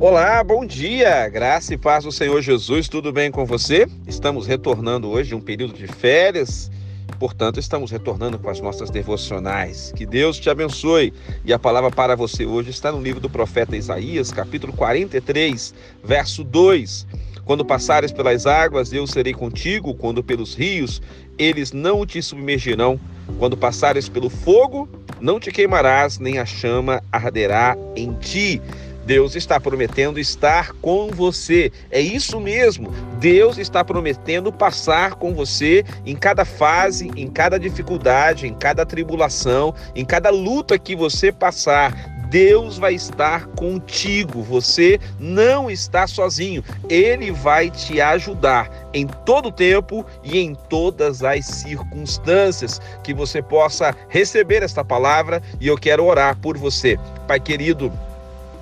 Olá, bom dia, graça e paz do Senhor Jesus, tudo bem com você? Estamos retornando hoje de um período de férias, portanto, estamos retornando com as nossas devocionais. Que Deus te abençoe. E a palavra para você hoje está no livro do profeta Isaías, capítulo 43, verso 2. Quando passares pelas águas, eu serei contigo, quando pelos rios, eles não te submergirão. Quando passares pelo fogo, não te queimarás, nem a chama arderá em ti. Deus está prometendo estar com você. É isso mesmo. Deus está prometendo passar com você em cada fase, em cada dificuldade, em cada tribulação, em cada luta que você passar. Deus vai estar contigo. Você não está sozinho. Ele vai te ajudar em todo tempo e em todas as circunstâncias que você possa receber esta palavra e eu quero orar por você. Pai querido,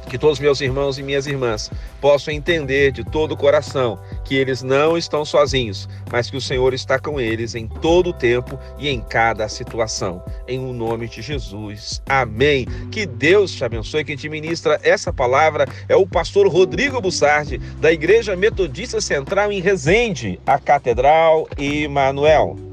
que todos meus irmãos e minhas irmãs possam entender de todo o coração que eles não estão sozinhos, mas que o Senhor está com eles em todo o tempo e em cada situação. Em o nome de Jesus. Amém. Que Deus te abençoe. Quem te ministra essa palavra é o pastor Rodrigo Bussardi, da Igreja Metodista Central em Resende, a Catedral Emanuel.